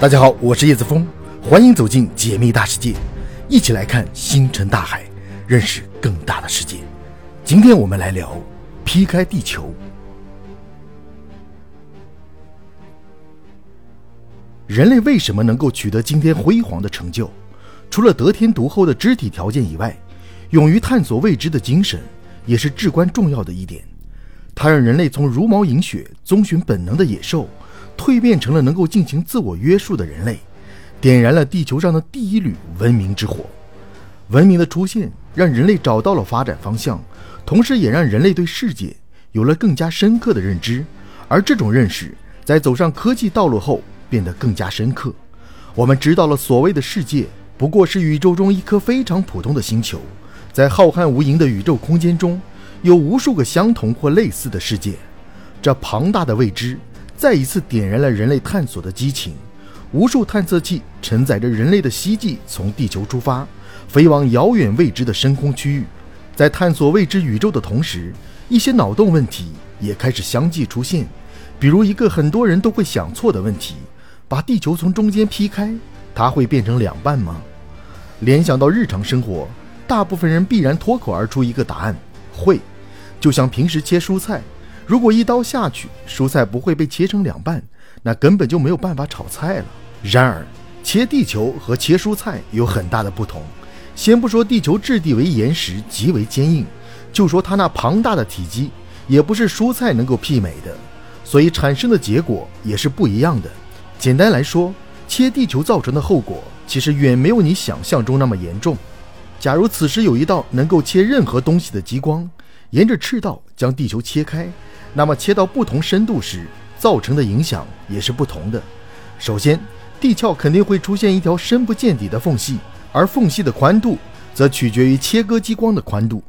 大家好，我是叶子峰，欢迎走进解密大世界，一起来看星辰大海，认识更大的世界。今天我们来聊劈开地球。人类为什么能够取得今天辉煌的成就？除了得天独厚的肢体条件以外，勇于探索未知的精神也是至关重要的一点。它让人类从茹毛饮血、遵循本能的野兽。蜕变成了能够进行自我约束的人类，点燃了地球上的第一缕文明之火。文明的出现让人类找到了发展方向，同时也让人类对世界有了更加深刻的认知。而这种认识在走上科技道路后变得更加深刻。我们知道了，所谓的世界不过是宇宙中一颗非常普通的星球，在浩瀚无垠的宇宙空间中，有无数个相同或类似的世界。这庞大的未知。再一次点燃了人类探索的激情，无数探测器承载着人类的希冀，从地球出发，飞往遥远未知的深空区域。在探索未知宇宙的同时，一些脑洞问题也开始相继出现。比如一个很多人都会想错的问题：把地球从中间劈开，它会变成两半吗？联想到日常生活，大部分人必然脱口而出一个答案：会。就像平时切蔬菜。如果一刀下去，蔬菜不会被切成两半，那根本就没有办法炒菜了。然而，切地球和切蔬菜有很大的不同。先不说地球质地为岩石，极为坚硬，就说它那庞大的体积，也不是蔬菜能够媲美的，所以产生的结果也是不一样的。简单来说，切地球造成的后果，其实远没有你想象中那么严重。假如此时有一道能够切任何东西的激光，沿着赤道将地球切开。那么切到不同深度时，造成的影响也是不同的。首先，地壳肯定会出现一条深不见底的缝隙，而缝隙的宽度则取决于切割激光的宽度。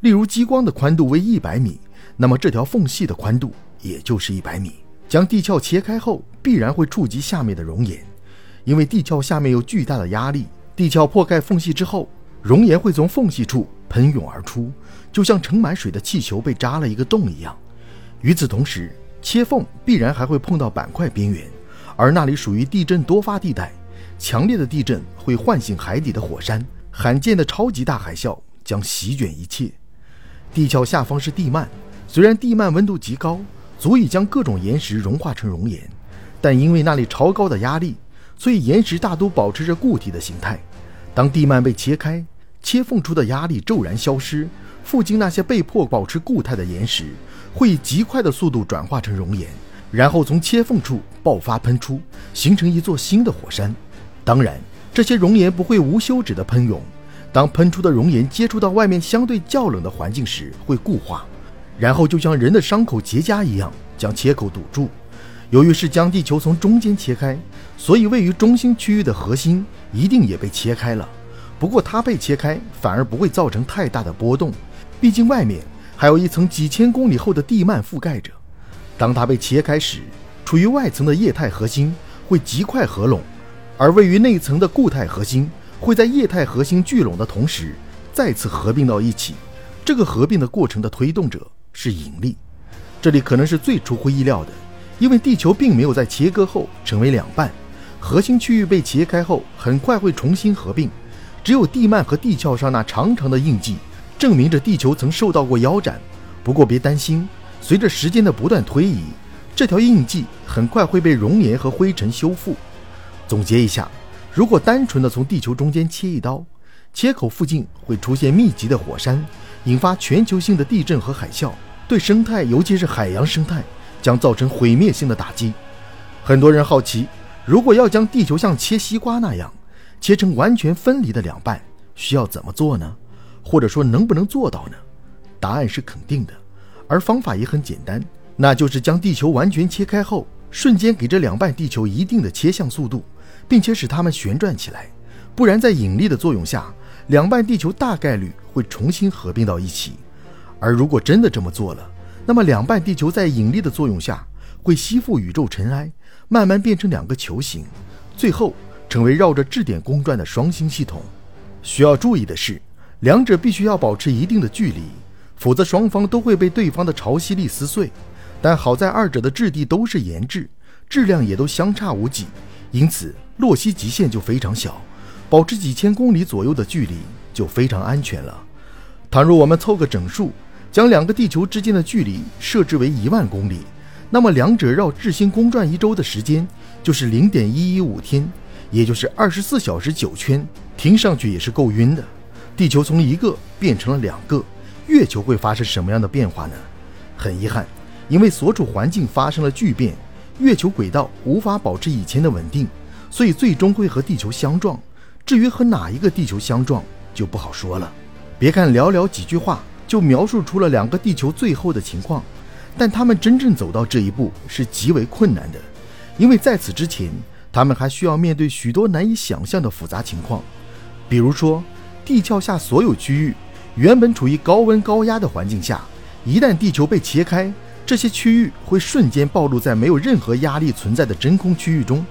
例如，激光的宽度为一百米，那么这条缝隙的宽度也就是一百米。将地壳切开后，必然会触及下面的熔岩，因为地壳下面有巨大的压力。地壳破开缝隙之后，熔岩会从缝隙处喷涌而出，就像盛满水的气球被扎了一个洞一样。与此同时，切缝必然还会碰到板块边缘，而那里属于地震多发地带。强烈的地震会唤醒海底的火山，罕见的超级大海啸将席卷一切。地壳下方是地幔，虽然地幔温度极高，足以将各种岩石融化成熔岩，但因为那里超高的压力，所以岩石大都保持着固体的形态。当地幔被切开，切缝处的压力骤然消失，附近那些被迫保持固态的岩石。会以极快的速度转化成熔岩，然后从切缝处爆发喷出，形成一座新的火山。当然，这些熔岩不会无休止的喷涌。当喷出的熔岩接触到外面相对较冷的环境时，会固化，然后就像人的伤口结痂一样，将切口堵住。由于是将地球从中间切开，所以位于中心区域的核心一定也被切开了。不过它被切开反而不会造成太大的波动，毕竟外面。还有一层几千公里厚的地幔覆盖着。当它被切开时，处于外层的液态核心会极快合拢，而位于内层的固态核心会在液态核心聚拢的同时再次合并到一起。这个合并的过程的推动者是引力。这里可能是最出乎意料的，因为地球并没有在切割后成为两半，核心区域被切开后很快会重新合并，只有地幔和地壳上那长长的印记。证明着地球曾受到过腰斩，不过别担心，随着时间的不断推移，这条印记很快会被熔岩和灰尘修复。总结一下，如果单纯的从地球中间切一刀，切口附近会出现密集的火山，引发全球性的地震和海啸，对生态，尤其是海洋生态，将造成毁灭性的打击。很多人好奇，如果要将地球像切西瓜那样切成完全分离的两半，需要怎么做呢？或者说能不能做到呢？答案是肯定的，而方法也很简单，那就是将地球完全切开后，瞬间给这两半地球一定的切向速度，并且使它们旋转起来，不然在引力的作用下，两半地球大概率会重新合并到一起。而如果真的这么做了，那么两半地球在引力的作用下会吸附宇宙尘埃，慢慢变成两个球形，最后成为绕着质点公转的双星系统。需要注意的是。两者必须要保持一定的距离，否则双方都会被对方的潮汐力撕碎。但好在二者的质地都是岩质，质量也都相差无几，因此洛希极限就非常小，保持几千公里左右的距离就非常安全了。倘若我们凑个整数，将两个地球之间的距离设置为一万公里，那么两者绕智星公转一周的时间就是零点一一五天，也就是二十四小时九圈。听上去也是够晕的。地球从一个变成了两个，月球会发生什么样的变化呢？很遗憾，因为所处环境发生了巨变，月球轨道无法保持以前的稳定，所以最终会和地球相撞。至于和哪一个地球相撞，就不好说了。别看寥寥几句话就描述出了两个地球最后的情况，但他们真正走到这一步是极为困难的，因为在此之前，他们还需要面对许多难以想象的复杂情况。比如说，地壳下所有区域原本处于高温高压的环境下，一旦地球被切开，这些区域会瞬间暴露在没有任何压力存在的真空区域中，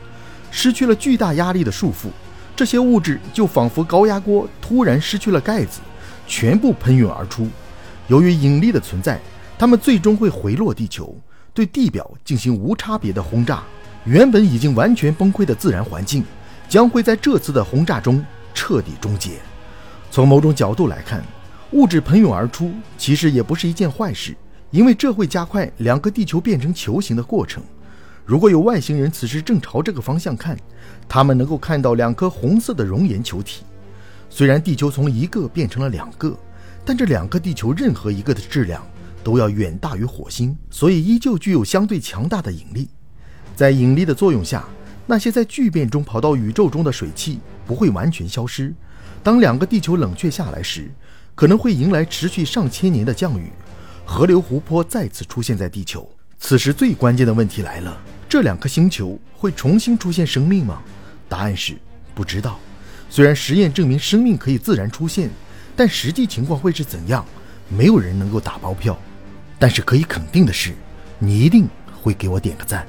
失去了巨大压力的束缚，这些物质就仿佛高压锅突然失去了盖子，全部喷涌而出。由于引力的存在，它们最终会回落地球，对地表进行无差别的轰炸。原本已经完全崩溃的自然环境，将会在这次的轰炸中。彻底终结。从某种角度来看，物质喷涌而出其实也不是一件坏事，因为这会加快两个地球变成球形的过程。如果有外星人此时正朝这个方向看，他们能够看到两颗红色的熔岩球体。虽然地球从一个变成了两个，但这两个地球任何一个的质量都要远大于火星，所以依旧具有相对强大的引力。在引力的作用下，那些在聚变中跑到宇宙中的水汽。不会完全消失。当两个地球冷却下来时，可能会迎来持续上千年的降雨，河流、湖泊再次出现在地球。此时最关键的问题来了：这两颗星球会重新出现生命吗？答案是不知道。虽然实验证明生命可以自然出现，但实际情况会是怎样，没有人能够打包票。但是可以肯定的是，你一定会给我点个赞。